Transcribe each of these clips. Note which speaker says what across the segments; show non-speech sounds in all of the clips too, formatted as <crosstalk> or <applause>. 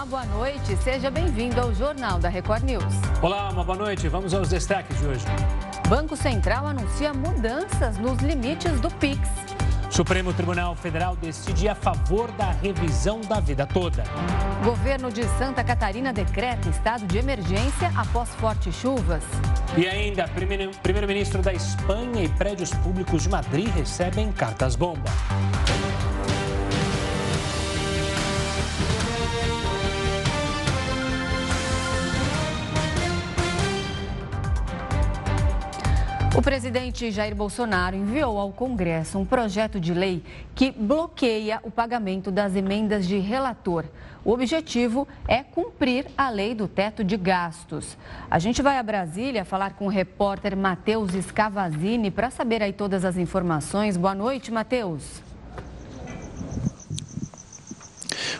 Speaker 1: Olá, boa noite. Seja bem-vindo ao Jornal da Record News.
Speaker 2: Olá, uma boa noite. Vamos aos destaques de hoje.
Speaker 1: Banco Central anuncia mudanças nos limites do Pix.
Speaker 2: Supremo Tribunal Federal decide a favor da revisão da vida toda.
Speaker 1: Governo de Santa Catarina decreta estado de emergência após fortes chuvas.
Speaker 2: E ainda, primeiro-ministro da Espanha e prédios públicos de Madrid recebem cartas-bomba.
Speaker 1: O presidente Jair Bolsonaro enviou ao Congresso um projeto de lei que bloqueia o pagamento das emendas de relator. O objetivo é cumprir a lei do teto de gastos. A gente vai a Brasília falar com o repórter Matheus Scavazini para saber aí todas as informações. Boa noite, Matheus.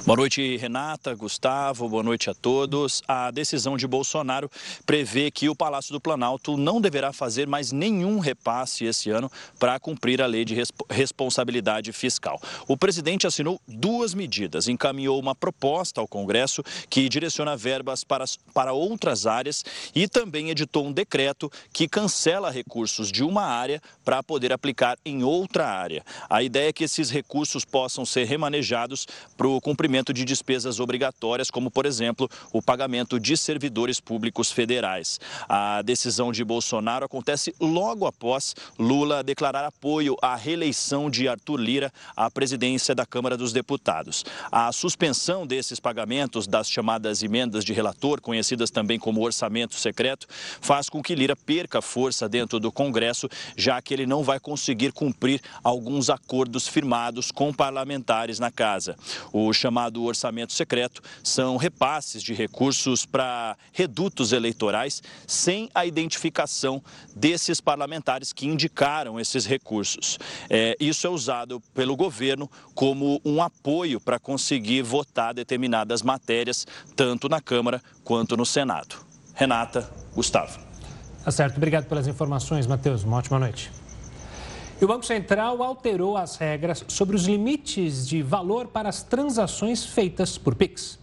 Speaker 3: Boa noite, Renata, Gustavo, boa noite a todos. A decisão de Bolsonaro prevê que o Palácio do Planalto não deverá fazer mais nenhum repasse esse ano para cumprir a lei de responsabilidade fiscal. O presidente assinou duas medidas, encaminhou uma proposta ao Congresso que direciona verbas para, para outras áreas e também editou um decreto que cancela recursos de uma área para poder aplicar em outra área. A ideia é que esses recursos possam ser remanejados para o cumprimento de despesas obrigatórias, como, por exemplo, o pagamento de servidores públicos federais. A decisão de Bolsonaro acontece logo após Lula declarar apoio à reeleição de Arthur Lira à presidência da Câmara dos Deputados. A suspensão desses pagamentos das chamadas emendas de relator, conhecidas também como orçamento secreto, faz com que Lira perca força dentro do Congresso, já que ele não vai conseguir cumprir alguns acordos firmados com parlamentares na casa. O chamado orçamento secreto, são repasses de recursos para redutos eleitorais sem a identificação desses parlamentares que indicaram esses recursos. É, isso é usado pelo governo como um apoio para conseguir votar determinadas matérias, tanto na Câmara quanto no Senado. Renata, Gustavo.
Speaker 2: Tá certo. Obrigado pelas informações, Matheus. Uma ótima noite. E o Banco Central alterou as regras sobre os limites de valor para as transações feitas por Pix.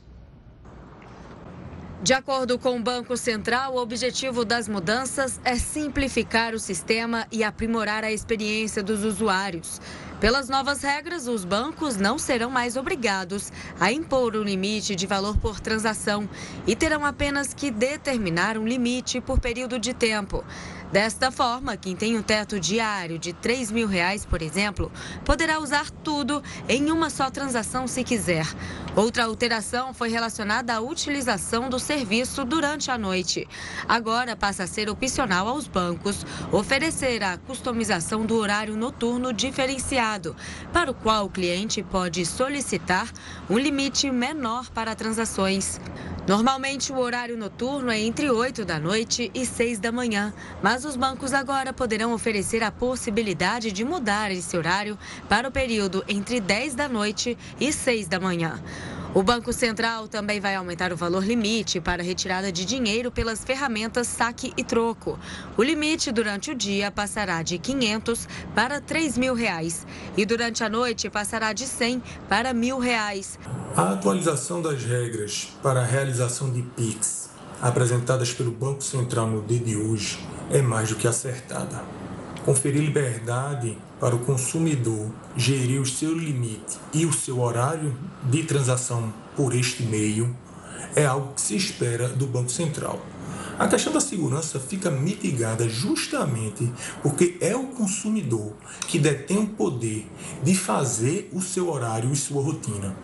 Speaker 1: De acordo com o Banco Central, o objetivo das mudanças é simplificar o sistema e aprimorar a experiência dos usuários. Pelas novas regras, os bancos não serão mais obrigados a impor um limite de valor por transação e terão apenas que determinar um limite por período de tempo. Desta forma, quem tem um teto diário de 3 mil reais, por exemplo, poderá usar tudo em uma só transação se quiser. Outra alteração foi relacionada à utilização do serviço durante a noite. Agora passa a ser opcional aos bancos oferecer a customização do horário noturno diferenciado, para o qual o cliente pode solicitar um limite menor para transações. Normalmente, o horário noturno é entre 8 da noite e 6 da manhã, mas os bancos agora poderão oferecer a possibilidade de mudar esse horário para o período entre 10 da noite e 6 da manhã. O Banco Central também vai aumentar o valor limite para retirada de dinheiro pelas ferramentas saque e troco. O limite durante o dia passará de 500 para 3 mil reais e durante a noite passará de 100 para mil reais.
Speaker 4: A atualização das regras para a realização de PIX apresentadas pelo Banco Central no dia de hoje é mais do que acertada. Conferir liberdade para o consumidor gerir o seu limite e o seu horário de transação por este meio é algo que se espera do Banco Central. A questão da segurança fica mitigada justamente porque é o consumidor que detém o poder de fazer o seu horário e sua rotina.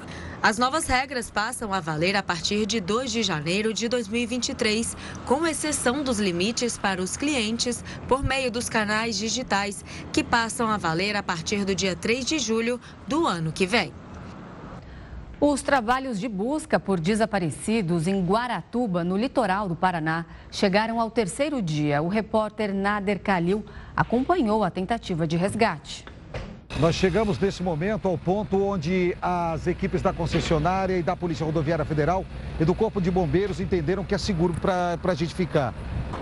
Speaker 1: As novas regras passam a valer a partir de 2 de janeiro de 2023, com exceção dos limites para os clientes por meio dos canais digitais, que passam a valer a partir do dia 3 de julho do ano que vem. Os trabalhos de busca por desaparecidos em Guaratuba, no litoral do Paraná, chegaram ao terceiro dia. O repórter Nader Kalil acompanhou a tentativa de resgate.
Speaker 5: Nós chegamos nesse momento ao ponto onde as equipes da concessionária e da Polícia Rodoviária Federal e do Corpo de Bombeiros entenderam que é seguro para a gente ficar.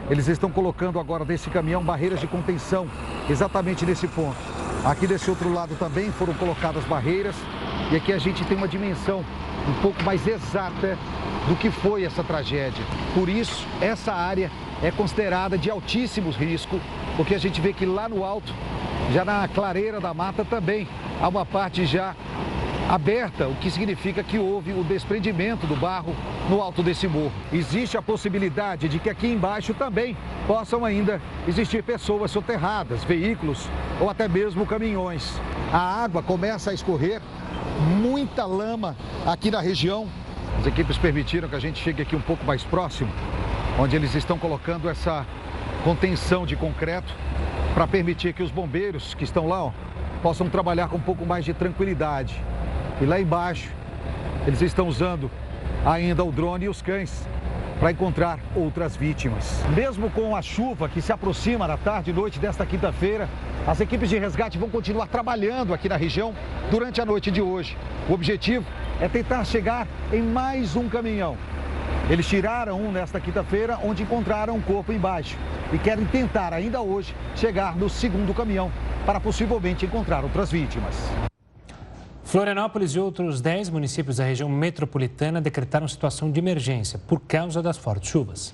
Speaker 5: Eles estão colocando agora nesse caminhão barreiras de contenção, exatamente nesse ponto. Aqui desse outro lado também foram colocadas barreiras e aqui a gente tem uma dimensão um pouco mais exata do que foi essa tragédia. Por isso, essa área é considerada de altíssimo risco, porque a gente vê que lá no alto, já na clareira da mata também, há uma parte já aberta, o que significa que houve o desprendimento do barro no alto desse morro. Existe a possibilidade de que aqui embaixo também possam ainda existir pessoas soterradas, veículos ou até mesmo caminhões. A água começa a escorrer, muita lama aqui na região. As equipes permitiram que a gente chegue aqui um pouco mais próximo, onde eles estão colocando essa contenção de concreto para permitir que os bombeiros que estão lá ó, possam trabalhar com um pouco mais de tranquilidade. E lá embaixo, eles estão usando ainda o drone e os cães para encontrar outras vítimas. Mesmo com a chuva que se aproxima na tarde e noite desta quinta-feira, as equipes de resgate vão continuar trabalhando aqui na região durante a noite de hoje. O objetivo é tentar chegar em mais um caminhão. Eles tiraram um nesta quinta-feira, onde encontraram um corpo embaixo. E querem tentar ainda hoje chegar no segundo caminhão para possivelmente encontrar outras vítimas.
Speaker 2: Florianópolis e outros 10 municípios da região metropolitana decretaram situação de emergência por causa das fortes chuvas.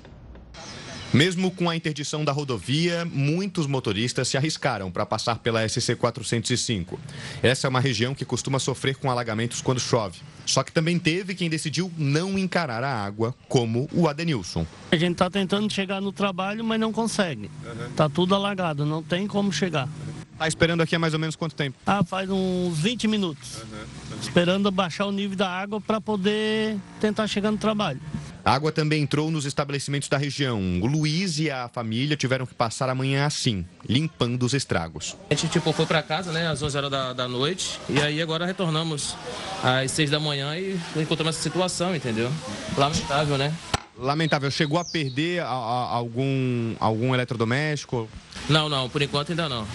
Speaker 6: Mesmo com a interdição da rodovia, muitos motoristas se arriscaram para passar pela SC 405. Essa é uma região que costuma sofrer com alagamentos quando chove. Só que também teve quem decidiu não encarar a água, como o Adenilson.
Speaker 7: A gente está tentando chegar no trabalho, mas não consegue. Está tudo alagado, não tem como chegar.
Speaker 6: Está esperando aqui há mais ou menos quanto tempo?
Speaker 7: Ah, faz uns 20 minutos. Uhum. Esperando baixar o nível da água para poder tentar chegar no trabalho.
Speaker 6: A água também entrou nos estabelecimentos da região. O Luiz e a família tiveram que passar a manhã assim, limpando os estragos.
Speaker 8: A gente tipo, foi para casa, né, às 11 horas da, da noite, e aí agora retornamos às 6 da manhã e encontramos essa situação, entendeu? Lamentável, né?
Speaker 6: Lamentável. Chegou a perder a, a, algum, algum eletrodoméstico?
Speaker 8: Não, não, por enquanto ainda não.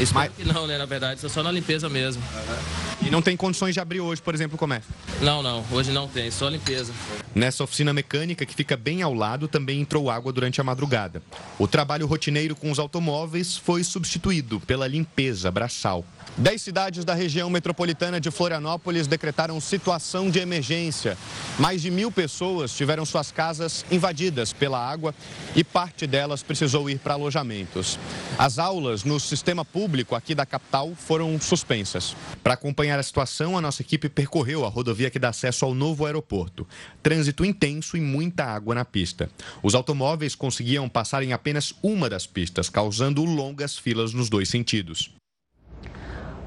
Speaker 8: Espero Mas... que não, né, na verdade, só na limpeza mesmo.
Speaker 6: Uhum. E não tem condições de abrir hoje, por exemplo, o comércio?
Speaker 8: Não, não, hoje não tem, só limpeza.
Speaker 6: Nessa oficina mecânica, que fica bem ao lado, também entrou água durante a madrugada. O trabalho rotineiro com os automóveis foi substituído pela limpeza braçal. Dez cidades da região metropolitana de Florianópolis decretaram situação de emergência. Mais de mil pessoas tiveram suas casas invadidas pela água e parte delas precisou ir para alojamentos. As aulas no sistema público aqui da capital foram suspensas. Para acompanhar a situação, a nossa equipe percorreu a rodovia que dá acesso ao novo aeroporto. Trânsito intenso e muita água na pista. Os automóveis conseguiam passar em apenas uma das pistas, causando longas filas nos dois sentidos.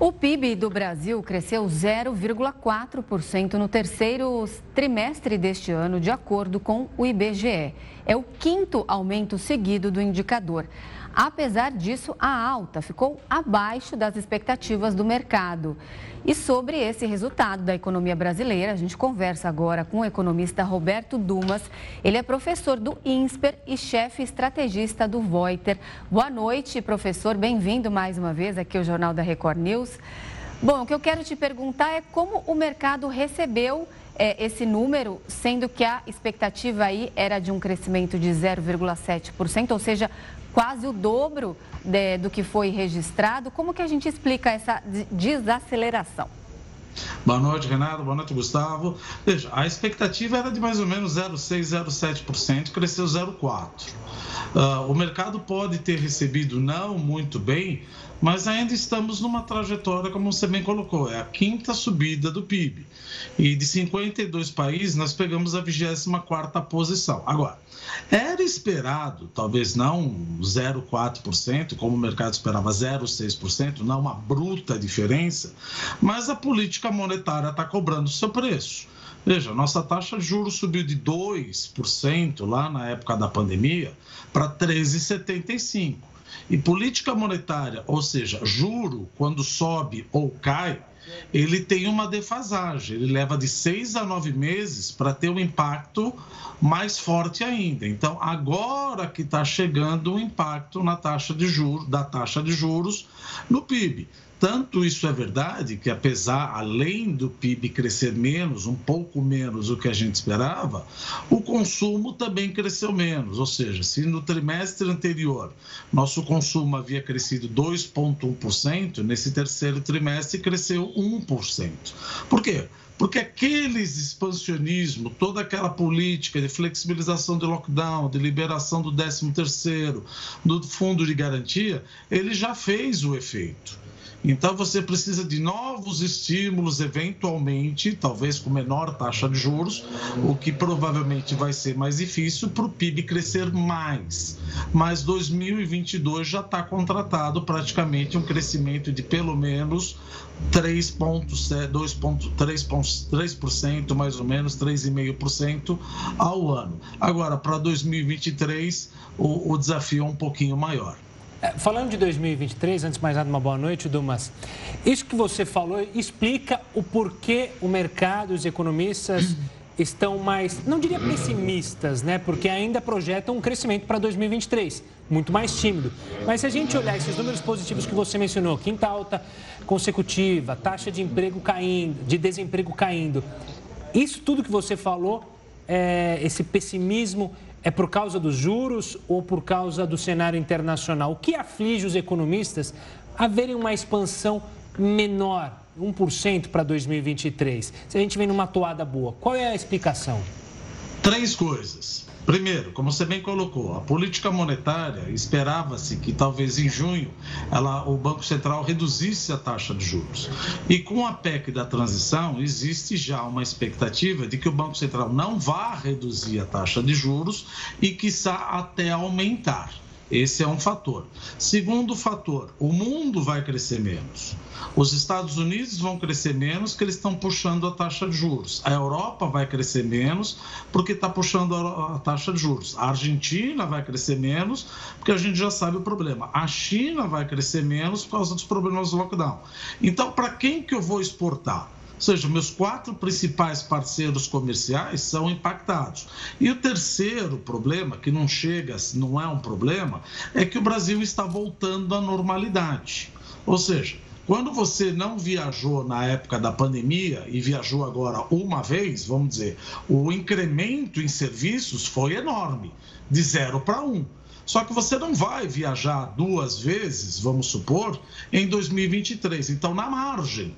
Speaker 9: O PIB do Brasil cresceu 0,4% no terceiro trimestre deste ano, de acordo com o IBGE. É o quinto aumento seguido do indicador. Apesar disso, a alta ficou abaixo das expectativas do mercado. E sobre esse resultado da economia brasileira, a gente conversa agora com o economista Roberto Dumas. Ele é professor do INSPER e chefe estrategista do Voiter. Boa noite, professor. Bem-vindo mais uma vez aqui ao Jornal da Record News. Bom, o que eu quero te perguntar é como o mercado recebeu é, esse número, sendo que a expectativa aí era de um crescimento de 0,7%, ou seja, quase o dobro de, do que foi registrado. Como que a gente explica essa desaceleração?
Speaker 10: Boa noite, Renato. Boa noite, Gustavo. Veja, a expectativa era de mais ou menos 0,6%, 0,7%, cresceu 0,4%. Uh, o mercado pode ter recebido não muito bem, mas ainda estamos numa trajetória, como você bem colocou, é a quinta subida do PIB. E de 52 países, nós pegamos a 24ª posição. Agora, era esperado, talvez não 0,4%, como o mercado esperava 0,6%, não uma bruta diferença, mas a política monetária está cobrando seu preço. Veja, nossa taxa de juros subiu de 2% lá na época da pandemia para 13,75%. E política monetária, ou seja, juro, quando sobe ou cai, ele tem uma defasagem, ele leva de seis a nove meses para ter um impacto mais forte ainda. Então, agora que está chegando o impacto na taxa de juros, da taxa de juros no PIB. Tanto isso é verdade que, apesar, além do PIB crescer menos, um pouco menos do que a gente esperava, o consumo também cresceu menos. Ou seja, se no trimestre anterior nosso consumo havia crescido 2,1%, nesse terceiro trimestre cresceu 1%. Por quê? Porque aqueles expansionismo, toda aquela política de flexibilização de lockdown, de liberação do 13º, do fundo de garantia, ele já fez o efeito. Então você precisa de novos estímulos, eventualmente, talvez com menor taxa de juros, o que provavelmente vai ser mais difícil para o PIB crescer mais. Mas 2022 já está contratado praticamente um crescimento de pelo menos 3,3% mais ou menos, 3,5% ao ano. Agora, para 2023, o, o desafio é um pouquinho maior.
Speaker 2: É, falando de 2023, antes de mais nada, uma boa noite, Dumas. Isso que você falou explica o porquê o mercado, os economistas <clears throat> estão mais, não diria pessimistas, né? Porque ainda projetam um crescimento para 2023, muito mais tímido. Mas se a gente olhar esses números positivos que você mencionou, quinta alta consecutiva, taxa de emprego caindo, de desemprego caindo, isso tudo que você falou, é, esse pessimismo é por causa dos juros ou por causa do cenário internacional? O que aflige os economistas a verem uma expansão menor, 1% para 2023? Se a gente vem numa toada boa, qual é a explicação?
Speaker 10: Três coisas. Primeiro, como você bem colocou, a política monetária esperava-se que talvez em junho ela, o Banco Central reduzisse a taxa de juros. E com a PEC da transição, existe já uma expectativa de que o Banco Central não vá reduzir a taxa de juros e, quiçá, até aumentar. Esse é um fator. Segundo fator, o mundo vai crescer menos. Os Estados Unidos vão crescer menos, porque eles estão puxando a taxa de juros. A Europa vai crescer menos, porque está puxando a taxa de juros. A Argentina vai crescer menos, porque a gente já sabe o problema. A China vai crescer menos por causa dos problemas do lockdown. Então, para quem que eu vou exportar? Ou seja, meus quatro principais parceiros comerciais são impactados. E o terceiro problema, que não chega, não é um problema, é que o Brasil está voltando à normalidade. Ou seja, quando você não viajou na época da pandemia e viajou agora uma vez, vamos dizer, o incremento em serviços foi enorme, de zero para um. Só que você não vai viajar duas vezes, vamos supor, em 2023. Então, na margem,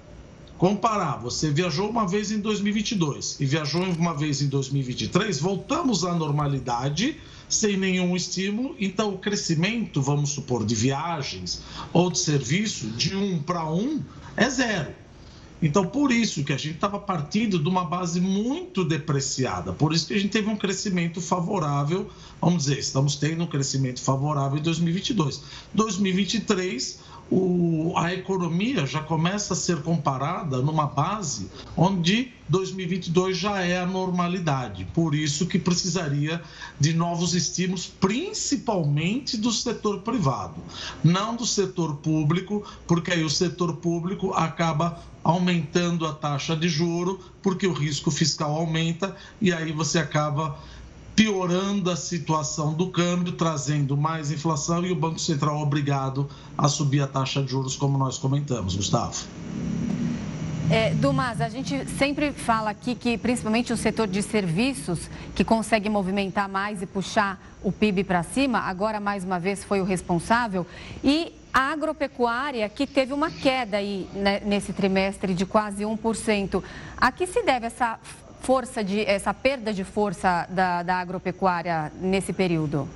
Speaker 10: comparar, você viajou uma vez em 2022 e viajou uma vez em 2023, voltamos à normalidade sem nenhum estímulo. Então, o crescimento, vamos supor, de viagens ou de serviço, de um para um, é zero. Então, por isso que a gente estava partindo de uma base muito depreciada, por isso que a gente teve um crescimento favorável, vamos dizer, estamos tendo um crescimento favorável em 2022. 2023 o, a economia já começa a ser comparada numa base onde 2022 já é a normalidade. Por isso que precisaria de novos estímulos, principalmente do setor privado, não do setor público, porque aí o setor público acaba aumentando a taxa de juro, porque o risco fiscal aumenta e aí você acaba piorando a situação do câmbio, trazendo mais inflação e o Banco Central obrigado a subir a taxa de juros, como nós comentamos, Gustavo.
Speaker 9: É, Dumas, a gente sempre fala aqui que principalmente o setor de serviços, que consegue movimentar mais e puxar o PIB para cima, agora mais uma vez foi o responsável, e a agropecuária, que teve uma queda aí né, nesse trimestre de quase 1%. A que se deve essa força de essa perda de força da, da agropecuária nesse período?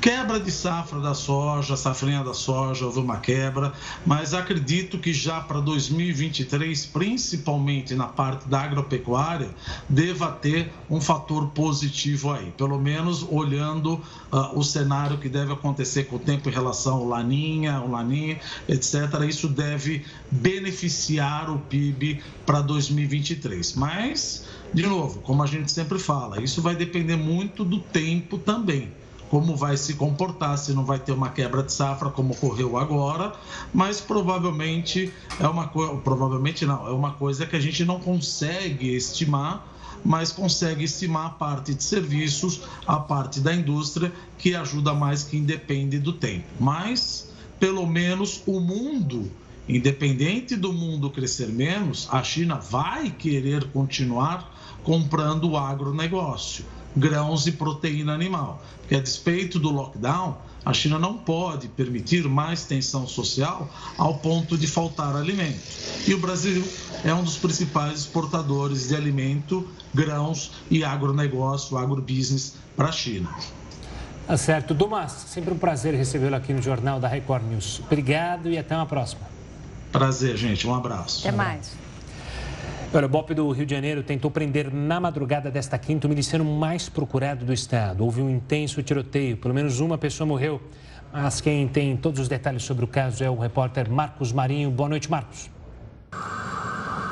Speaker 10: Quebra de safra da soja, safrinha da soja, houve uma quebra, mas acredito que já para 2023, principalmente na parte da agropecuária, deva ter um fator positivo aí, pelo menos olhando uh, o cenário que deve acontecer com o tempo em relação ao Laninha, o Laninha, etc. Isso deve beneficiar o PIB para 2023. Mas, de novo, como a gente sempre fala, isso vai depender muito do tempo também como vai se comportar, se não vai ter uma quebra de safra como ocorreu agora, mas provavelmente é uma coisa, provavelmente não, é uma coisa que a gente não consegue estimar, mas consegue estimar a parte de serviços, a parte da indústria que ajuda mais que independe do tempo. Mas pelo menos o mundo Independente do mundo crescer menos, a China vai querer continuar comprando o agronegócio grãos e proteína animal. Porque a despeito do lockdown, A China não pode permitir mais tensão social ao ponto de faltar alimento. E o Brasil é um dos principais exportadores de alimento, grãos e agronegócio, agrobusiness para a China.
Speaker 2: Tá certo. Dumas, sempre um prazer recebê-lo aqui no Jornal da Record News. Obrigado e até uma próxima.
Speaker 10: Prazer, gente. Um abraço.
Speaker 9: Até mais.
Speaker 2: O BOP do Rio de Janeiro tentou prender na madrugada desta quinta o miliciano mais procurado do estado. Houve um intenso tiroteio, pelo menos uma pessoa morreu. Mas quem tem todos os detalhes sobre o caso é o repórter Marcos Marinho. Boa noite, Marcos.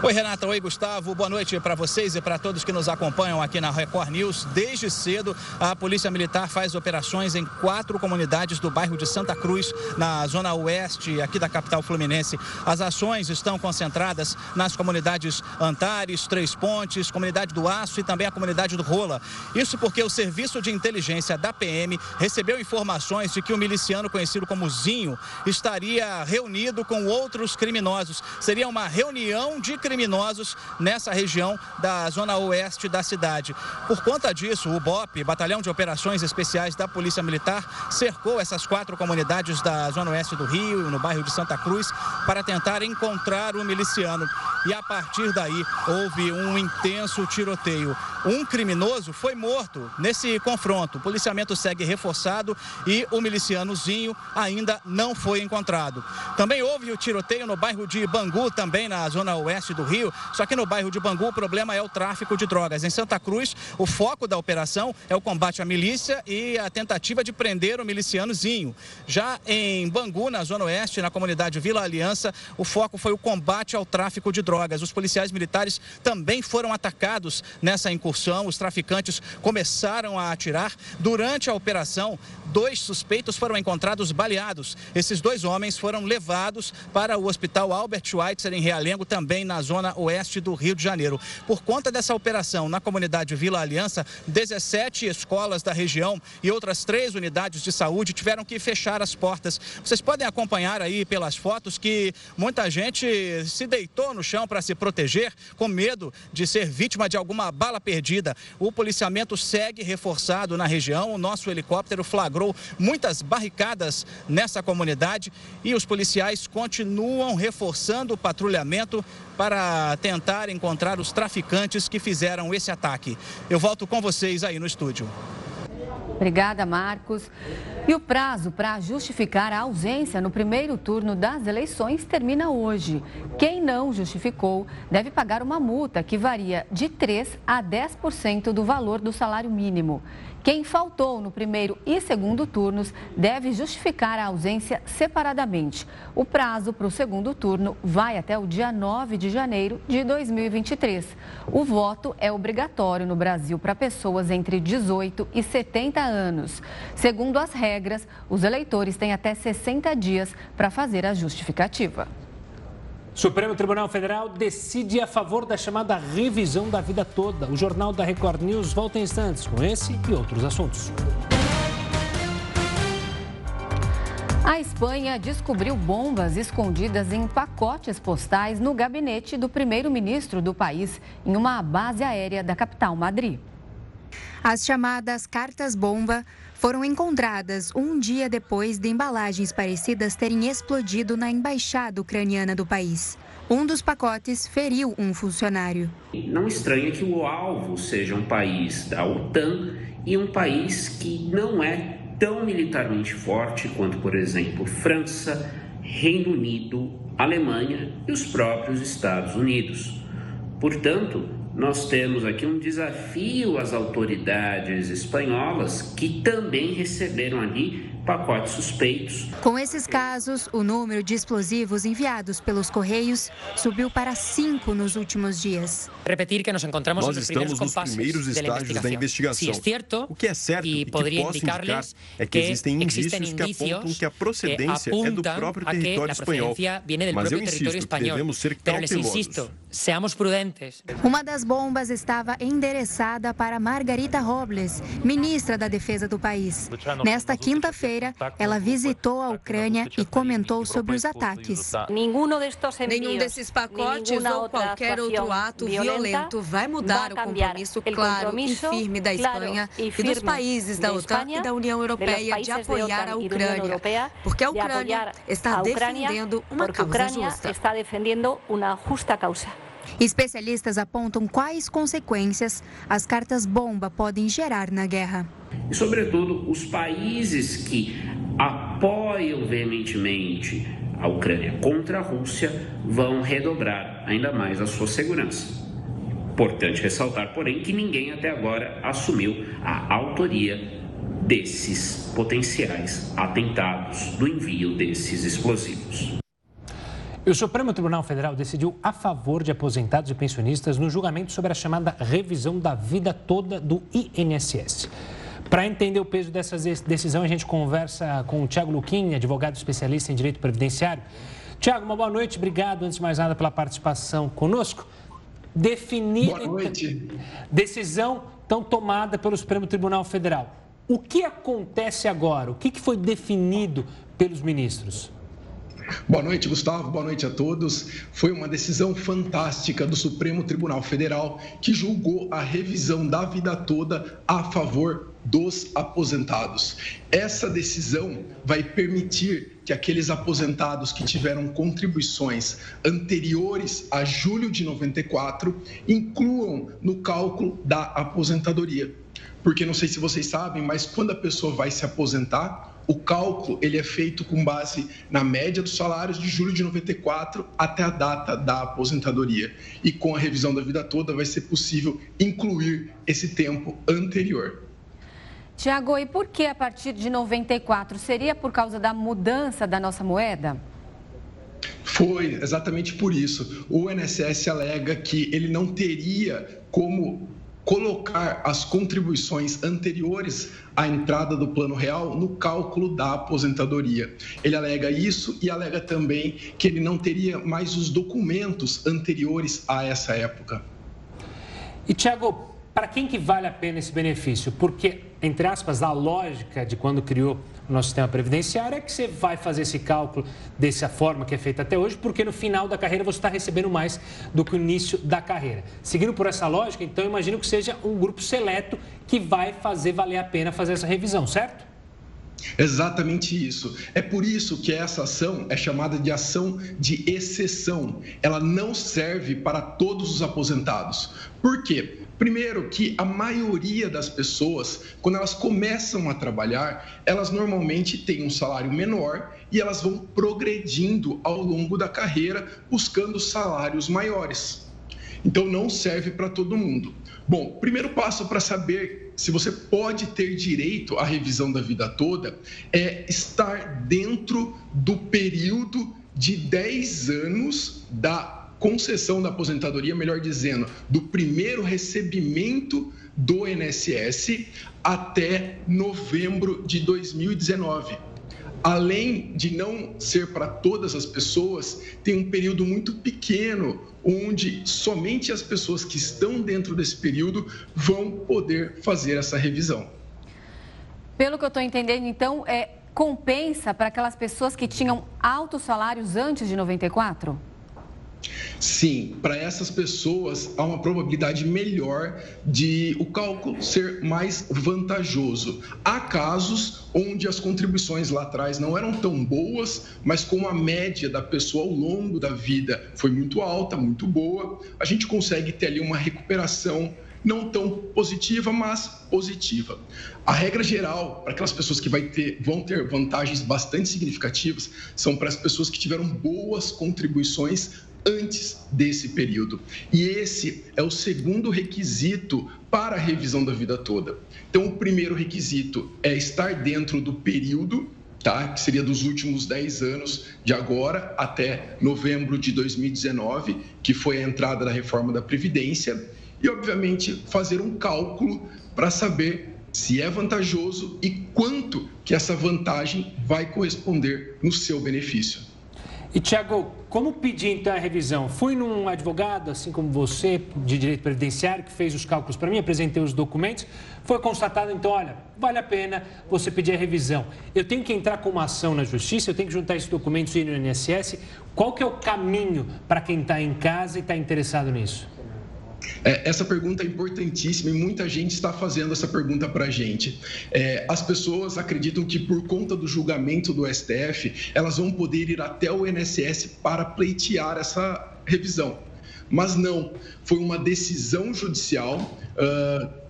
Speaker 11: Oi, Renata. Oi, Gustavo. Boa noite para vocês e para todos que nos acompanham aqui na Record News. Desde cedo, a Polícia Militar faz operações em quatro comunidades do bairro de Santa Cruz, na zona oeste aqui da capital fluminense. As ações estão concentradas nas comunidades Antares, Três Pontes, comunidade do Aço e também a comunidade do Rola. Isso porque o Serviço de Inteligência da PM recebeu informações de que o miliciano conhecido como Zinho estaria reunido com outros criminosos. Seria uma reunião de criminosos criminosos nessa região da zona oeste da cidade. Por conta disso, o BOP, Batalhão de Operações Especiais da Polícia Militar, cercou essas quatro comunidades da zona oeste do Rio, no bairro de Santa Cruz, para tentar encontrar o miliciano. E a partir daí houve um intenso tiroteio. Um criminoso foi morto nesse confronto. O policiamento segue reforçado e o milicianozinho ainda não foi encontrado. Também houve o tiroteio no bairro de Bangu, também na zona oeste do do Rio. Só que no bairro de Bangu o problema é o tráfico de drogas. Em Santa Cruz, o foco da operação é o combate à milícia e a tentativa de prender o milicianozinho. Já em Bangu, na Zona Oeste, na comunidade Vila Aliança, o foco foi o combate ao tráfico de drogas. Os policiais militares também foram atacados nessa incursão. Os traficantes começaram a atirar. Durante a operação, dois suspeitos foram encontrados baleados. Esses dois homens foram levados para o Hospital Albert Schweitzer, em Realengo, também na zona oeste do Rio de Janeiro. Por conta dessa operação na comunidade Vila Aliança, 17 escolas da região e outras três unidades de saúde tiveram que fechar as portas. Vocês podem acompanhar aí pelas fotos que muita gente se deitou no chão para se proteger, com medo de ser vítima de alguma bala perdida. O policiamento segue reforçado na região. O nosso helicóptero flagrou muitas barricadas nessa comunidade e os policiais continuam reforçando o patrulhamento para tentar encontrar os traficantes que fizeram esse ataque. Eu volto com vocês aí no estúdio.
Speaker 9: Obrigada, Marcos. E o prazo para justificar a ausência no primeiro turno das eleições termina hoje. Quem não justificou deve pagar uma multa que varia de 3 a 10% do valor do salário mínimo. Quem faltou no primeiro e segundo turnos deve justificar a ausência separadamente. O prazo para o segundo turno vai até o dia 9 de janeiro de 2023. O voto é obrigatório no Brasil para pessoas entre 18 e 70 anos. Segundo as regras, os eleitores têm até 60 dias para fazer a justificativa.
Speaker 2: Supremo Tribunal Federal decide a favor da chamada revisão da vida toda. O Jornal da Record News volta em instantes com esse e outros assuntos.
Speaker 9: A Espanha descobriu bombas escondidas em pacotes postais no gabinete do primeiro-ministro do país, em uma base aérea da capital, Madrid.
Speaker 12: As chamadas cartas-bomba foram encontradas um dia depois de embalagens parecidas terem explodido na embaixada ucraniana do país. Um dos pacotes feriu um funcionário.
Speaker 13: Não estranha que o alvo seja um país da OTAN e um país que não é tão militarmente forte quanto, por exemplo, França, Reino Unido, Alemanha e os próprios Estados Unidos. Portanto, nós temos aqui um desafio às autoridades espanholas que também receberam ali pacotes suspeitos.
Speaker 12: Com esses casos, o número de explosivos enviados pelos Correios subiu para cinco nos últimos dias.
Speaker 14: Repetir que nós encontramos
Speaker 15: Nós estamos nos primeiros estágios da investigação. o que é certo e, que posso indicar é que existem indícios que apontam que a procedência é do próprio território espanhol. Mas eu insisto que devemos ser cautelosos.
Speaker 14: Seamos prudentes.
Speaker 12: Uma das bombas estava endereçada para Margarita Robles, ministra da Defesa do país. Nesta quinta-feira, quinta-feira, ela visitou a Ucrânia e comentou sobre os ataques.
Speaker 1: Nenhum desses pacotes ou qualquer outro ato violento vai mudar o compromisso claro e firme da Espanha e dos países da OTAN e da União Europeia de apoiar a Ucrânia, porque a Ucrânia está defendendo uma causa justa.
Speaker 12: Especialistas apontam quais consequências as cartas bomba podem gerar na guerra.
Speaker 13: E, sobretudo, os países que apoiam veementemente a Ucrânia contra a Rússia vão redobrar ainda mais a sua segurança. Importante ressaltar, porém, que ninguém até agora assumiu a autoria desses potenciais atentados, do envio desses explosivos.
Speaker 2: O Supremo Tribunal Federal decidiu a favor de aposentados e pensionistas no julgamento sobre a chamada revisão da vida toda do INSS. Para entender o peso dessa decisão, a gente conversa com o Tiago Luquim, advogado especialista em direito previdenciário. Tiago, uma boa noite, obrigado antes de mais nada pela participação conosco. Definir boa noite. decisão tão tomada pelo Supremo Tribunal Federal. O que acontece agora? O que foi definido pelos ministros?
Speaker 16: Boa noite, Gustavo. Boa noite a todos. Foi uma decisão fantástica do Supremo Tribunal Federal que julgou a revisão da vida toda a favor dos aposentados. Essa decisão vai permitir que aqueles aposentados que tiveram contribuições anteriores a julho de 94 incluam no cálculo da aposentadoria. Porque não sei se vocês sabem, mas quando a pessoa vai se aposentar, o cálculo ele é feito com base na média dos salários de julho de 94 até a data da aposentadoria. E com a revisão da vida toda vai ser possível incluir esse tempo anterior.
Speaker 9: Tiago, e por que a partir de 94? Seria por causa da mudança da nossa moeda?
Speaker 16: Foi exatamente por isso. O INSS alega que ele não teria como colocar as contribuições anteriores à entrada do Plano Real no cálculo da aposentadoria. Ele alega isso e alega também que ele não teria mais os documentos anteriores a essa época.
Speaker 2: E, Tiago, para quem que vale a pena esse benefício? Porque, entre aspas, a lógica de quando criou o nosso sistema previdenciário é que você vai fazer esse cálculo dessa forma que é feita até hoje, porque no final da carreira você está recebendo mais do que no início da carreira. Seguindo por essa lógica, então, imagino que seja um grupo seleto que vai fazer valer a pena fazer essa revisão, certo?
Speaker 16: Exatamente isso. É por isso que essa ação é chamada de ação de exceção. Ela não serve para todos os aposentados. Por quê? Primeiro, que a maioria das pessoas, quando elas começam a trabalhar, elas normalmente têm um salário menor e elas vão progredindo ao longo da carreira buscando salários maiores. Então, não serve para todo mundo. Bom, primeiro passo para saber se você pode ter direito à revisão da vida toda é estar dentro do período de 10 anos da concessão da aposentadoria, melhor dizendo, do primeiro recebimento do INSS até novembro de 2019. Além de não ser para todas as pessoas, tem um período muito pequeno onde somente as pessoas que estão dentro desse período vão poder fazer essa revisão.
Speaker 9: Pelo que eu estou entendendo, então, é, compensa para aquelas pessoas que tinham altos salários antes de 94?
Speaker 16: Sim, para essas pessoas há uma probabilidade melhor de o cálculo ser mais vantajoso. Há casos onde as contribuições lá atrás não eram tão boas, mas como a média da pessoa ao longo da vida foi muito alta, muito boa, a gente consegue ter ali uma recuperação não tão positiva, mas positiva. A regra geral para aquelas pessoas que ter, vão ter vantagens bastante significativas são para as pessoas que tiveram boas contribuições antes desse período. E esse é o segundo requisito para a revisão da vida toda. Então, o primeiro requisito é estar dentro do período, tá? que seria dos últimos 10 anos, de agora até novembro de 2019, que foi a entrada da reforma da Previdência, e, obviamente, fazer um cálculo para saber se é vantajoso e quanto que essa vantagem vai corresponder no seu benefício.
Speaker 2: E, Tiago, como pedir então a revisão? Fui num advogado, assim como você, de direito previdenciário, que fez os cálculos para mim, apresentei os documentos. Foi constatado, então, olha, vale a pena você pedir a revisão. Eu tenho que entrar com uma ação na justiça, eu tenho que juntar esses documentos e ir no INSS. Qual que é o caminho para quem está em casa e está interessado nisso?
Speaker 16: É, essa pergunta é importantíssima e muita gente está fazendo essa pergunta para a gente. É, as pessoas acreditam que por conta do julgamento do STF, elas vão poder ir até o INSS para pleitear essa revisão. Mas não, foi uma decisão judicial. Uh,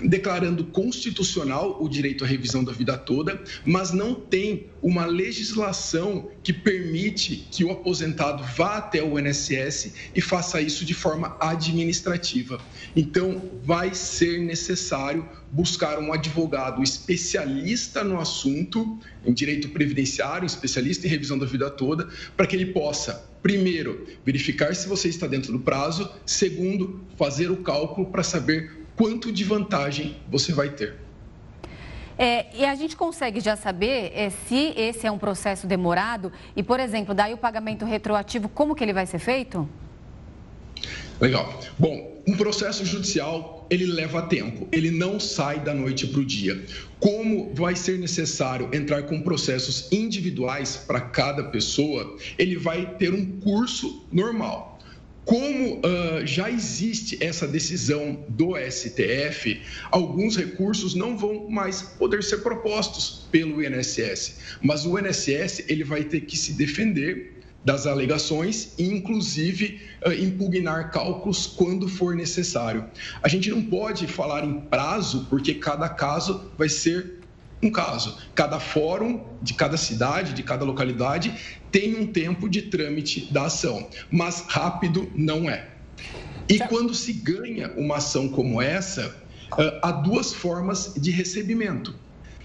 Speaker 16: declarando constitucional o direito à revisão da vida toda, mas não tem uma legislação que permite que o aposentado vá até o INSS e faça isso de forma administrativa. Então, vai ser necessário buscar um advogado especialista no assunto, em direito previdenciário, especialista em revisão da vida toda, para que ele possa primeiro, verificar se você está dentro do prazo, segundo, fazer o cálculo para saber quanto de vantagem você vai ter.
Speaker 9: É, e a gente consegue já saber é, se esse é um processo demorado e, por exemplo, daí o pagamento retroativo, como que ele vai ser feito?
Speaker 16: Legal. Bom, um processo judicial, ele leva tempo, ele não sai da noite para o dia. Como vai ser necessário entrar com processos individuais para cada pessoa, ele vai ter um curso normal. Como uh, já existe essa decisão do STF, alguns recursos não vão mais poder ser propostos pelo INSS, mas o INSS ele vai ter que se defender das alegações e, inclusive, uh, impugnar cálculos quando for necessário. A gente não pode falar em prazo, porque cada caso vai ser um caso. Cada fórum de cada cidade, de cada localidade, tem um tempo de trâmite da ação, mas rápido não é. E quando se ganha uma ação como essa, há duas formas de recebimento.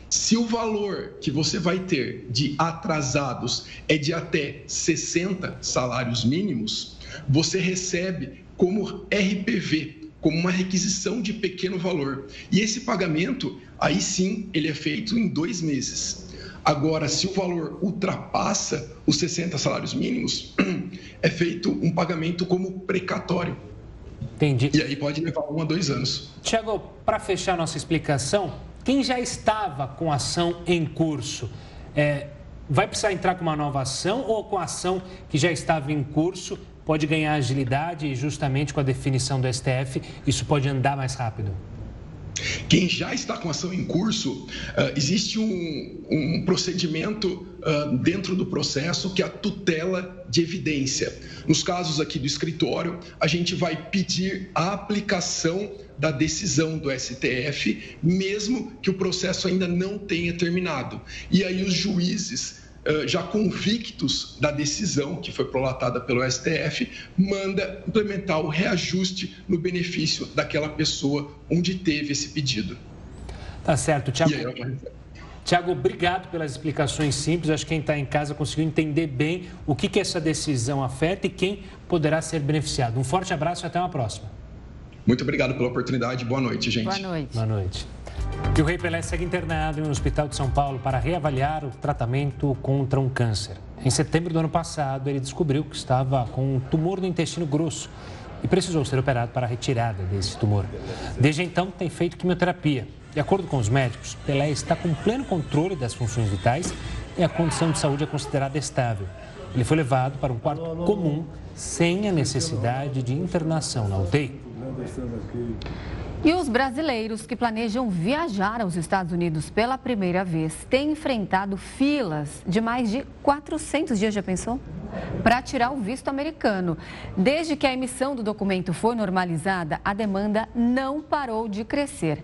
Speaker 16: Se o valor que você vai ter de atrasados é de até 60 salários mínimos, você recebe como RPV, como uma requisição de pequeno valor. E esse pagamento aí sim ele é feito em dois meses. Agora, se o valor ultrapassa os 60 salários mínimos, <clears throat> é feito um pagamento como precatório.
Speaker 2: Entendi.
Speaker 16: E aí pode levar um a dois anos.
Speaker 2: Tiago, para fechar nossa explicação, quem já estava com ação em curso, é, vai precisar entrar com uma nova ação ou com a ação que já estava em curso pode ganhar agilidade e justamente com a definição do STF isso pode andar mais rápido?
Speaker 16: Quem já está com ação em curso, uh, existe um, um procedimento uh, dentro do processo que é a tutela de evidência. Nos casos aqui do escritório, a gente vai pedir a aplicação da decisão do STF, mesmo que o processo ainda não tenha terminado. E aí os juízes já convictos da decisão que foi prolatada pelo STF, manda implementar o reajuste no benefício daquela pessoa onde teve esse pedido.
Speaker 2: Tá certo, Tiago. Tiago, obrigado pelas explicações simples. Acho que quem está em casa conseguiu entender bem o que, que essa decisão afeta e quem poderá ser beneficiado. Um forte abraço e até uma próxima.
Speaker 16: Muito obrigado pela oportunidade. Boa noite, gente.
Speaker 9: Boa noite.
Speaker 2: Boa noite. E o Rei Pelé segue internado no Hospital de São Paulo para reavaliar o tratamento contra um câncer. Em setembro do ano passado, ele descobriu que estava com um tumor no intestino grosso e precisou ser operado para a retirada desse tumor. Desde então, tem feito quimioterapia. De acordo com os médicos, Pelé está com pleno controle das funções vitais e a condição de saúde é considerada estável. Ele foi levado para um quarto comum sem a necessidade de internação na UTI.
Speaker 9: E os brasileiros que planejam viajar aos Estados Unidos pela primeira vez têm enfrentado filas de mais de 400 dias, já pensou? Para tirar o visto americano. Desde que a emissão do documento foi normalizada, a demanda não parou de crescer.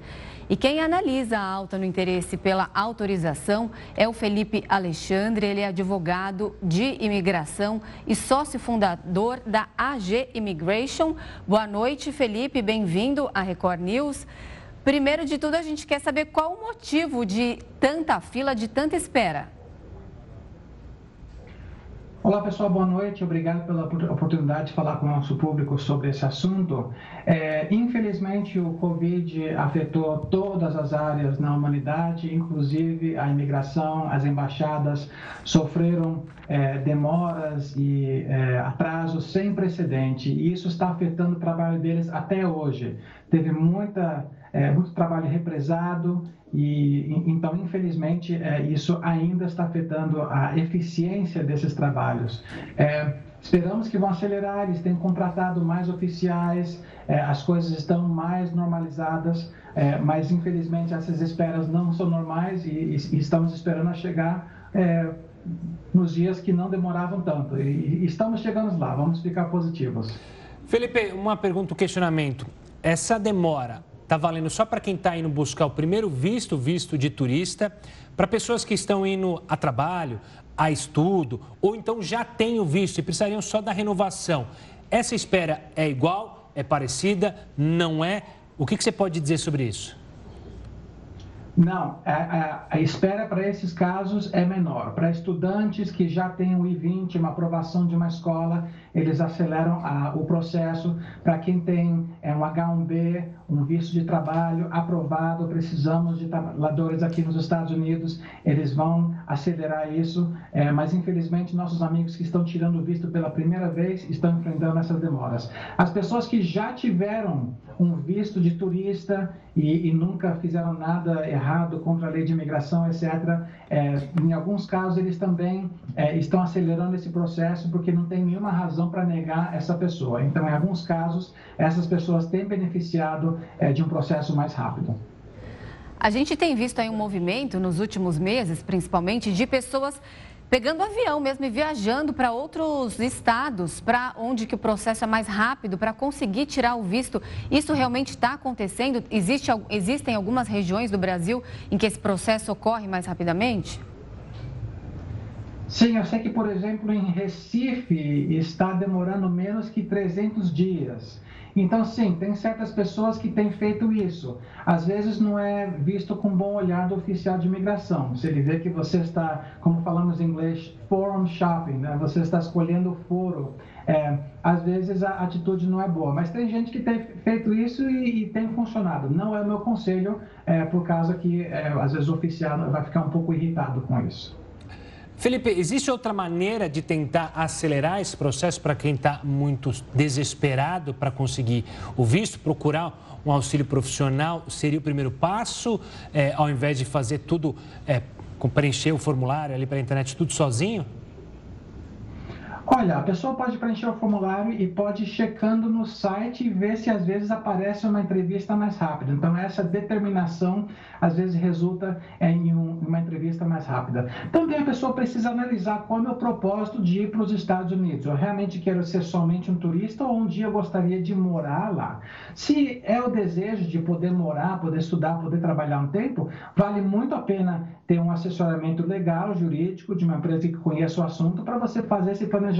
Speaker 9: E quem analisa a alta no interesse pela autorização é o Felipe Alexandre. Ele é advogado de imigração e sócio fundador da AG Immigration. Boa noite, Felipe. Bem-vindo à Record News. Primeiro de tudo, a gente quer saber qual o motivo de tanta fila, de tanta espera.
Speaker 17: Olá pessoal, boa noite. Obrigado pela oportunidade de falar com o nosso público sobre esse assunto. É, infelizmente, o Covid afetou todas as áreas na humanidade, inclusive a imigração, as embaixadas sofreram é, demoras e é, atrasos sem precedente, e isso está afetando o trabalho deles até hoje. Teve muita, é, muito trabalho represado e então, infelizmente, é, isso ainda está afetando a eficiência desses trabalhos. É, esperamos que vão acelerar, eles têm contratado mais oficiais, é, as coisas estão mais normalizadas, é, mas infelizmente essas esperas não são normais e, e estamos esperando a chegar é, nos dias que não demoravam tanto. E, e estamos chegando lá, vamos ficar positivos.
Speaker 2: Felipe, uma pergunta, um questionamento. Essa demora Está valendo só para quem está indo buscar o primeiro visto, visto de turista, para pessoas que estão indo a trabalho, a estudo, ou então já têm o visto e precisariam só da renovação. Essa espera é igual, é parecida, não é? O que, que você pode dizer sobre isso?
Speaker 17: Não, a, a, espera para esses casos é menor. Para estudantes que já têm o I-20, uma aprovação de uma escola, eles aceleram a, o processo. Para quem tem é, um H1B, um visto de trabalho aprovado, precisamos de trabalhadores aqui nos Estados Unidos, eles vão acelerar isso. É, mas, infelizmente, nossos amigos que estão tirando o visto pela primeira vez estão enfrentando essas demoras. As pessoas que já tiveram um visto de turista e, e nunca fizeram nada errado contra a lei de imigração, etc., é, em alguns casos eles também é, estão acelerando esse processo porque não tem nenhuma razão para negar essa pessoa. Então, em alguns casos, essas pessoas têm beneficiado é, de um processo mais rápido.
Speaker 9: A gente tem visto aí um movimento nos últimos meses, principalmente, de pessoas pegando avião mesmo e viajando para outros estados, para onde que o processo é mais rápido, para conseguir tirar o visto. Isso realmente está acontecendo? Existe, existem algumas regiões do Brasil em que esse processo ocorre mais rapidamente?
Speaker 17: Sim, eu sei que, por exemplo, em Recife está demorando menos que 300 dias. Então, sim, tem certas pessoas que têm feito isso. Às vezes não é visto com bom olhar do oficial de imigração. Se ele vê que você está, como falamos em inglês, forum shopping, né? você está escolhendo o foro. É, às vezes a atitude não é boa, mas tem gente que tem feito isso e, e tem funcionado. Não é o meu conselho, é, por causa que é, às vezes o oficial vai ficar um pouco irritado com isso.
Speaker 2: Felipe, existe outra maneira de tentar acelerar esse processo para quem está muito desesperado para conseguir o visto? Procurar um auxílio profissional seria o primeiro passo, é, ao invés de fazer tudo, é, preencher o formulário ali pela internet, tudo sozinho?
Speaker 17: Olha, a pessoa pode preencher o formulário e pode ir checando no site e ver se às vezes aparece uma entrevista mais rápida. Então, essa determinação às vezes resulta em um, uma entrevista mais rápida. Também a pessoa precisa analisar qual é o meu propósito de ir para os Estados Unidos. Eu realmente quero ser somente um turista ou um dia eu gostaria de morar lá? Se é o desejo de poder morar, poder estudar, poder trabalhar um tempo, vale muito a pena ter um assessoramento legal, jurídico, de uma empresa que conheça o assunto, para você fazer esse planejamento,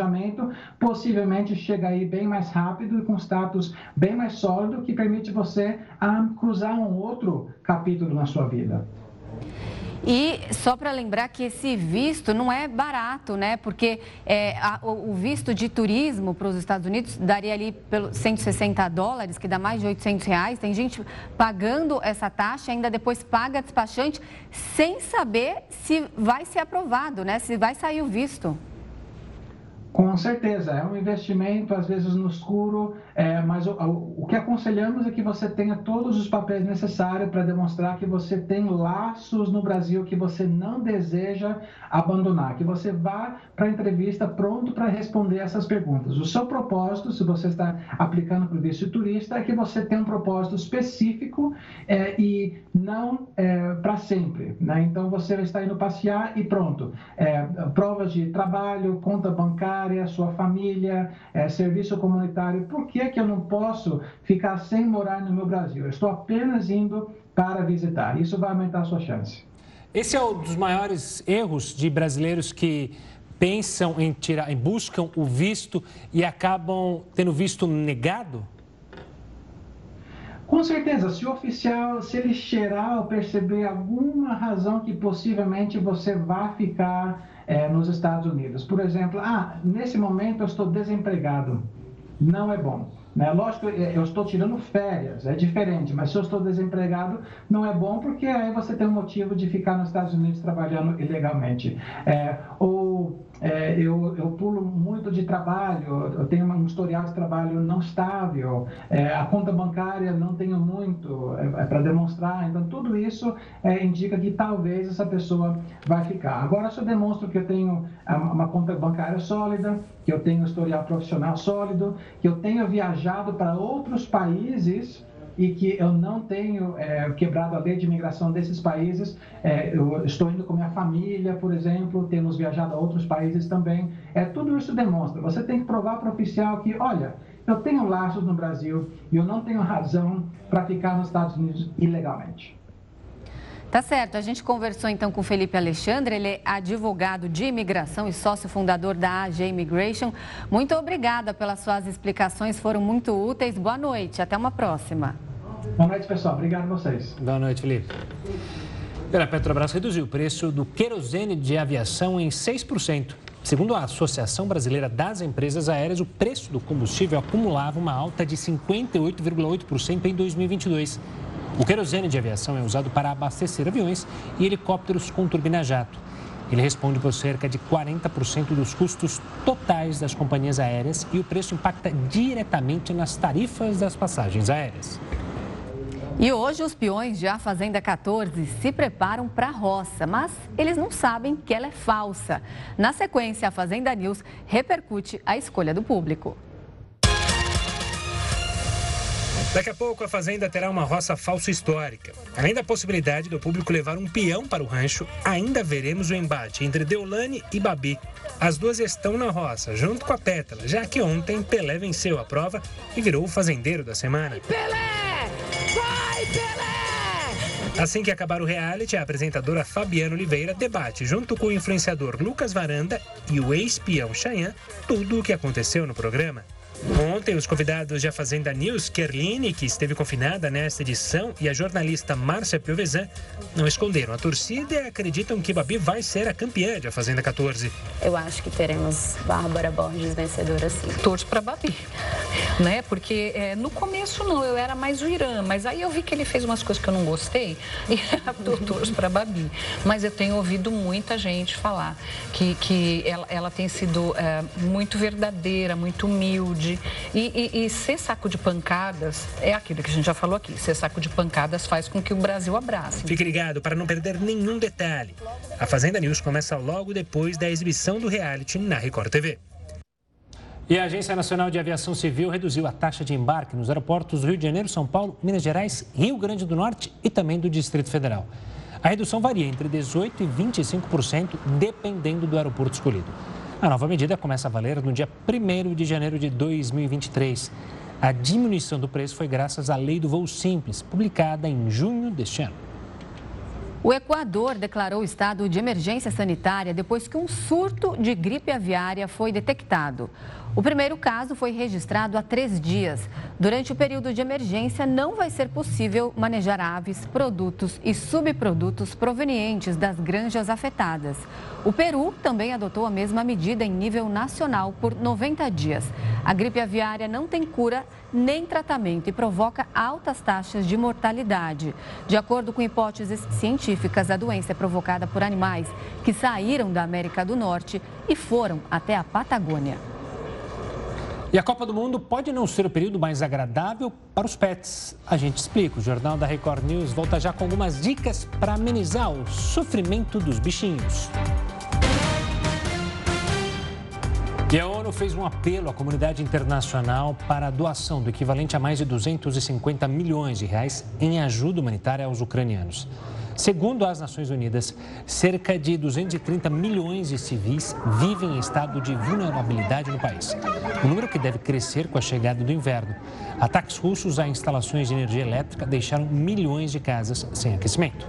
Speaker 17: possivelmente chega aí bem mais rápido e com status bem mais sólido, que permite você ah, cruzar um outro capítulo na sua vida.
Speaker 9: E só para lembrar que esse visto não é barato, né? Porque é, a, o visto de turismo para os Estados Unidos daria ali pelos 160 dólares, que dá mais de 800 reais. Tem gente pagando essa taxa, ainda depois paga despachante, sem saber se vai ser aprovado, né? Se vai sair o visto.
Speaker 17: Com certeza, é um investimento, às vezes no escuro, é, mas o, o, que aconselhamos é que você tenha todos os papéis necessários para demonstrar que você tem laços no Brasil que você não deseja abandonar, que você vá para a entrevista pronto para responder essas perguntas. O seu propósito, se você está aplicando para o visto turista, é que você tenha um propósito específico é, e não é, para sempre. Né? Então você está indo passear e pronto. É, provas de trabalho, conta bancária, sua família, é, serviço comunitário. Por que, que eu não posso ficar sem morar no meu Brasil? Eu estou apenas indo para visitar. Isso vai aumentar a sua chance.
Speaker 2: Esse é um dos maiores erros de brasileiros que pensam em tirar, em buscam o visto e acabam tendo visto negado?
Speaker 17: Com certeza, se o oficial, se ele cheirar ou perceber alguma razão que possivelmente você vá ficar é, nos Estados Unidos. Por exemplo, ah, nesse momento eu estou desempregado. Não é bom. Né? Lógico, é, eu estou tirando férias, é diferente, mas se eu estou desempregado, não é bom porque aí você tem um motivo de ficar nos Estados Unidos trabalhando ilegalmente. É, ou é, eu, eu pulo muito de trabalho, eu tenho um historial de trabalho não estável, é, a conta bancária não tenho muito é, é para demonstrar, então tudo isso é, indica que talvez essa pessoa vai ficar. Agora, se eu demonstro que eu tenho uma conta bancária sólida, que eu tenho um historial profissional sólido, que eu tenho viajado para outros países, e que eu não tenho é, quebrado a lei de imigração desses países. É, eu estou indo com minha família, por exemplo, temos viajado a outros países também. É, tudo isso demonstra. Você tem que provar para o oficial que, olha, eu tenho laços no Brasil e eu não tenho razão para ficar nos Estados Unidos ilegalmente.
Speaker 9: Tá certo. A gente conversou então com Felipe Alexandre, ele é advogado de imigração e sócio fundador da AG Immigration. Muito obrigada pelas suas explicações, foram muito úteis. Boa noite, até uma próxima.
Speaker 17: Boa noite, pessoal. Obrigado a vocês.
Speaker 2: Boa noite, Felipe. A Petrobras reduziu o preço do querosene de aviação em 6%. Segundo a Associação Brasileira das Empresas Aéreas, o preço do combustível acumulava uma alta de 58,8% em 2022. O querosene de aviação é usado para abastecer aviões e helicópteros com turbina jato. Ele responde por cerca de 40% dos custos totais das companhias aéreas e o preço impacta diretamente nas tarifas das passagens aéreas.
Speaker 9: E hoje os peões de A Fazenda 14 se preparam para a roça, mas eles não sabem que ela é falsa. Na sequência, a Fazenda News repercute a escolha do público.
Speaker 2: Daqui a pouco a fazenda terá uma roça falsa histórica. Além da possibilidade do público levar um peão para o rancho, ainda veremos o embate entre Deolane e Babi. As duas estão na roça, junto com a Pétala, já que ontem Pelé venceu a prova e virou o fazendeiro da semana.
Speaker 18: Pelé! Vai, Pelé!
Speaker 2: Assim que acabar o reality, a apresentadora Fabiana Oliveira debate, junto com o influenciador Lucas Varanda e o ex-peão Chayanne, tudo o que aconteceu no programa. Ontem, os convidados de A Fazenda News, Kerline, que esteve confinada nesta edição, e a jornalista Márcia Piovesan não esconderam a torcida e acreditam que Babi vai ser a campeã de A Fazenda 14.
Speaker 19: Eu acho que teremos Bárbara Borges vencedora sim.
Speaker 20: Torço para Babi, né? Porque é, no começo não, eu era mais o Irã, mas aí eu vi que ele fez umas coisas que eu não gostei <laughs> e eu torço para Babi. Mas eu tenho ouvido muita gente falar que, que ela, ela tem sido é, muito verdadeira, muito humilde, e, e, e, ser saco de pancadas é aquilo que a gente já falou aqui. Ser saco de pancadas faz com que o Brasil abrace.
Speaker 2: Fique ligado para não perder nenhum detalhe. A Fazenda News começa logo depois da exibição do reality na Record TV. E a Agência Nacional de Aviação Civil reduziu a taxa de embarque nos aeroportos do Rio de Janeiro, São Paulo, Minas Gerais, Rio Grande do Norte e também do Distrito Federal. A redução varia entre 18% e 25%, dependendo do aeroporto escolhido. A nova medida começa a valer no dia 1 de janeiro de 2023. A diminuição do preço foi graças à Lei do Voo Simples, publicada em junho deste ano.
Speaker 9: O Equador declarou estado de emergência sanitária depois que um surto de gripe aviária foi detectado. O primeiro caso foi registrado há três dias. Durante o período de emergência, não vai ser possível manejar aves, produtos e subprodutos provenientes das granjas afetadas. O Peru também adotou a mesma medida em nível nacional por 90 dias. A gripe aviária não tem cura nem tratamento e provoca altas taxas de mortalidade. De acordo com hipóteses científicas, a doença é provocada por animais que saíram da América do Norte e foram até a Patagônia.
Speaker 2: E a Copa do Mundo pode não ser o período mais agradável para os pets. A gente explica. O Jornal da Record News volta já com algumas dicas para amenizar o sofrimento dos bichinhos. Fez um apelo à comunidade internacional para a doação do equivalente a mais de 250 milhões de reais em ajuda humanitária aos ucranianos. Segundo as Nações Unidas, cerca de 230 milhões de civis vivem em estado de vulnerabilidade no país. Um número que deve crescer com a chegada do inverno. Ataques russos a instalações de energia elétrica deixaram milhões de casas sem aquecimento.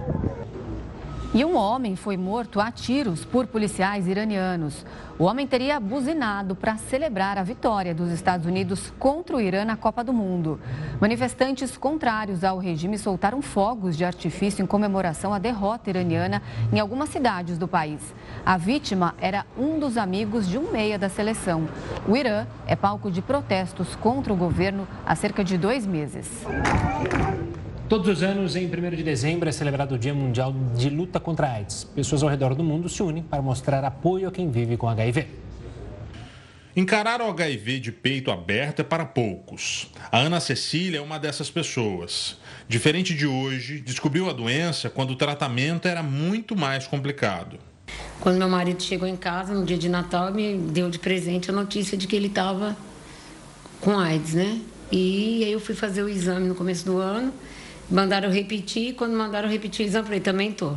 Speaker 9: E um homem foi morto a tiros por policiais iranianos. O homem teria buzinado para celebrar a vitória dos Estados Unidos contra o Irã na Copa do Mundo. Manifestantes contrários ao regime soltaram fogos de artifício em comemoração à derrota iraniana em algumas cidades do país. A vítima era um dos amigos de um meia da seleção. O Irã é palco de protestos contra o governo há cerca de dois meses.
Speaker 2: Todos os anos, em 1 de dezembro, é celebrado o Dia Mundial de Luta contra a AIDS. Pessoas ao redor do mundo se unem para mostrar apoio a quem vive com HIV.
Speaker 21: Encarar o HIV de peito aberto é para poucos. A Ana Cecília é uma dessas pessoas. Diferente de hoje, descobriu a doença quando o tratamento era muito mais complicado.
Speaker 22: Quando meu marido chegou em casa no dia de Natal, me deu de presente a notícia de que ele estava com AIDS, né? E aí eu fui fazer o exame no começo do ano Mandaram repetir, quando mandaram repetir exame, eu falei, também tô.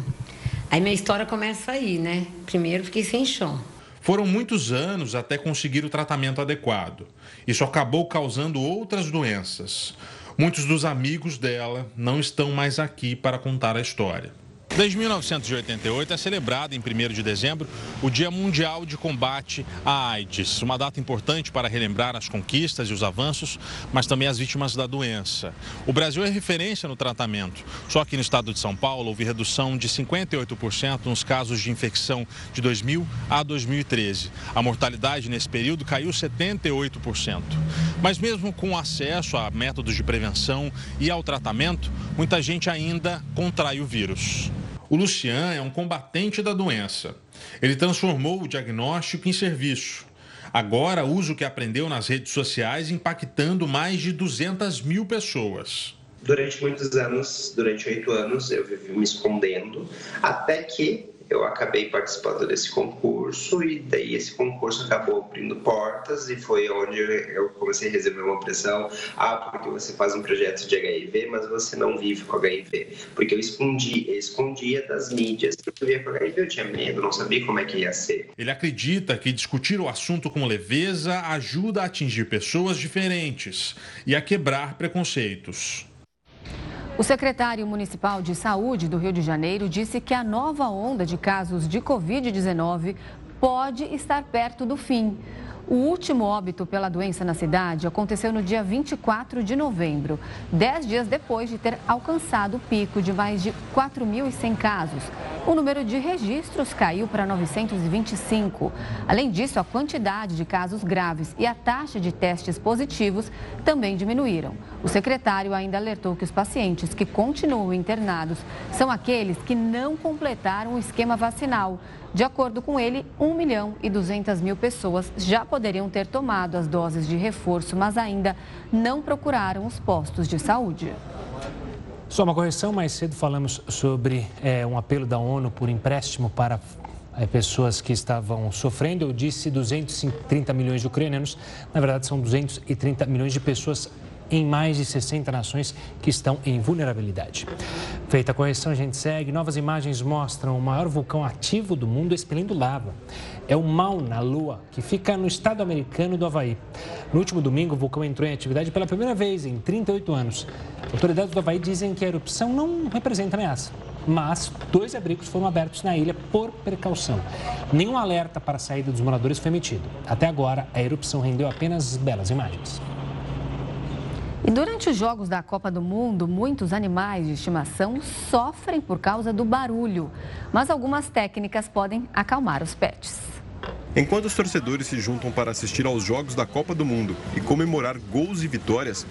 Speaker 22: Aí minha história começa aí, né? Primeiro fiquei sem chão.
Speaker 21: Foram muitos anos até conseguir o tratamento adequado. Isso acabou causando outras doenças. Muitos dos amigos dela não estão mais aqui para contar a história. Desde 1988 é celebrado em 1 de dezembro o Dia Mundial de Combate à AIDS, uma data importante para relembrar as conquistas e os avanços, mas também as vítimas da doença. O Brasil é referência no tratamento, só que no estado de São Paulo houve redução de 58% nos casos de infecção de 2000 a 2013. A mortalidade nesse período caiu 78%. Mas mesmo com acesso a métodos de prevenção e ao tratamento, muita gente ainda contrai o vírus. O Lucian é um combatente da doença. Ele transformou o diagnóstico em serviço. Agora usa o que aprendeu nas redes sociais, impactando mais de 200 mil pessoas.
Speaker 23: Durante muitos anos, durante oito anos, eu vivi me escondendo, até que eu acabei participando desse concurso e daí esse concurso acabou abrindo portas e foi onde eu comecei a receber uma pressão. Ah, porque você faz um projeto de HIV, mas você não vive com HIV. Porque eu escondi, eu escondia das mídias. Eu vivia com HIV, eu tinha medo, não sabia como é que ia ser.
Speaker 21: Ele acredita que discutir o assunto com leveza ajuda a atingir pessoas diferentes e a quebrar preconceitos.
Speaker 9: O secretário municipal de saúde do Rio de Janeiro disse que a nova onda de casos de Covid-19 pode estar perto do fim. O último óbito pela doença na cidade aconteceu no dia 24 de novembro, dez dias depois de ter alcançado o pico de mais de 4.100 casos. O número de registros caiu para 925. Além disso, a quantidade de casos graves e a taxa de testes positivos também diminuíram. O secretário ainda alertou que os pacientes que continuam internados são aqueles que não completaram o esquema vacinal. De acordo com ele, 1 milhão e 200 mil pessoas já poderiam ter tomado as doses de reforço, mas ainda não procuraram os postos de saúde.
Speaker 2: Só uma correção, mais cedo falamos sobre é, um apelo da ONU por empréstimo para é, pessoas que estavam sofrendo. Eu disse 230 milhões de ucranianos, na verdade são 230 milhões de pessoas em mais de 60 nações que estão em vulnerabilidade. Feita a correção, a gente segue. Novas imagens mostram o maior vulcão ativo do mundo expelindo lava. É o Mauna Lua, que fica no estado americano do Havaí. No último domingo, o vulcão entrou em atividade pela primeira vez em 38 anos. Autoridades do Havaí dizem que a erupção não representa ameaça mas dois abrigos foram abertos na ilha por precaução. Nenhum alerta para a saída dos moradores foi emitido. Até agora, a erupção rendeu apenas belas imagens.
Speaker 9: E durante os Jogos da Copa do Mundo, muitos animais de estimação sofrem por causa do barulho. Mas algumas técnicas podem acalmar os pets.
Speaker 6: Enquanto os torcedores se juntam para assistir aos Jogos da Copa do Mundo e comemorar gols e vitórias,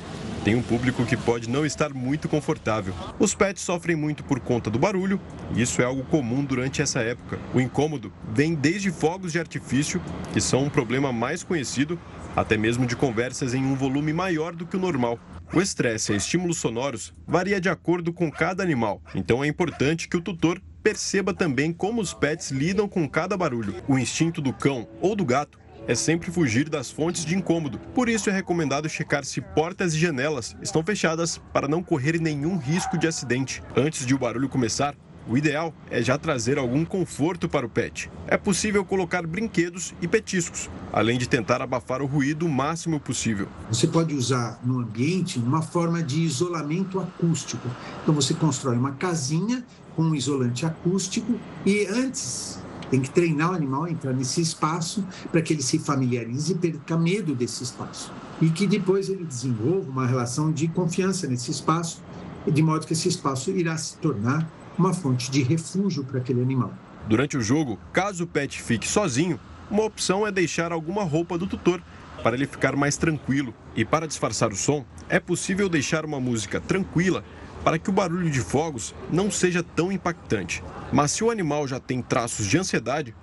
Speaker 6: tem um público que pode não estar muito confortável. Os pets sofrem muito por conta do barulho e isso é algo comum durante essa época. O incômodo vem desde fogos de artifício, que são um problema mais conhecido, até mesmo de conversas em um volume maior do que o normal. O estresse e estímulos sonoros varia de acordo com cada animal, então é importante que o tutor perceba também como os pets lidam com cada barulho. O instinto do cão ou do gato é sempre fugir das fontes de incômodo. Por isso é recomendado checar se portas e janelas estão fechadas para não correr nenhum risco de acidente. Antes de o barulho começar,
Speaker 15: o ideal é já trazer algum conforto para o pet. É possível colocar brinquedos e petiscos, além de tentar abafar o ruído o máximo possível.
Speaker 24: Você pode usar no ambiente uma forma de isolamento acústico. Então você constrói uma casinha com um isolante acústico e antes tem que treinar o animal a entrar nesse espaço para que ele se familiarize e perca medo desse espaço. E que depois ele desenvolva uma relação de confiança nesse espaço, de modo que esse espaço irá se tornar uma fonte de refúgio para aquele animal.
Speaker 15: Durante o jogo, caso o pet fique sozinho, uma opção é deixar alguma roupa do tutor para ele ficar mais tranquilo. E para disfarçar o som, é possível deixar uma música tranquila para que o barulho de fogos não seja tão impactante. Mas se o animal já tem traços de ansiedade,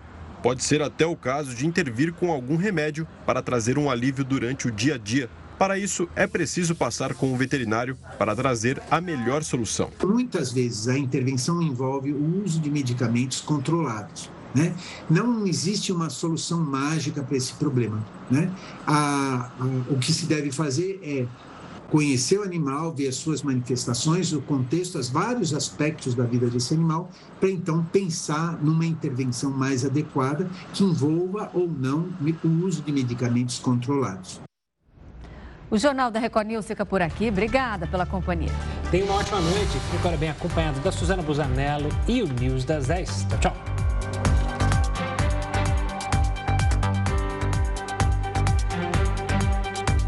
Speaker 15: pode ser até o caso de intervir com algum remédio para trazer um alívio durante o dia a dia. Para isso, é preciso passar com o veterinário para trazer a melhor solução.
Speaker 24: Muitas vezes a intervenção envolve o uso de medicamentos controlados. Né? Não existe uma solução mágica para esse problema. Né? A, a, o que se deve fazer é conhecer o animal, ver as suas manifestações, o contexto, os vários aspectos da vida desse animal, para então pensar numa intervenção mais adequada que envolva ou não o uso de medicamentos controlados.
Speaker 9: O Jornal da Record News fica por aqui. Obrigada pela companhia.
Speaker 2: Tenha uma ótima noite. Fique agora bem acompanhado da Suzana Busanello e o News das 10. Tchau, tchau.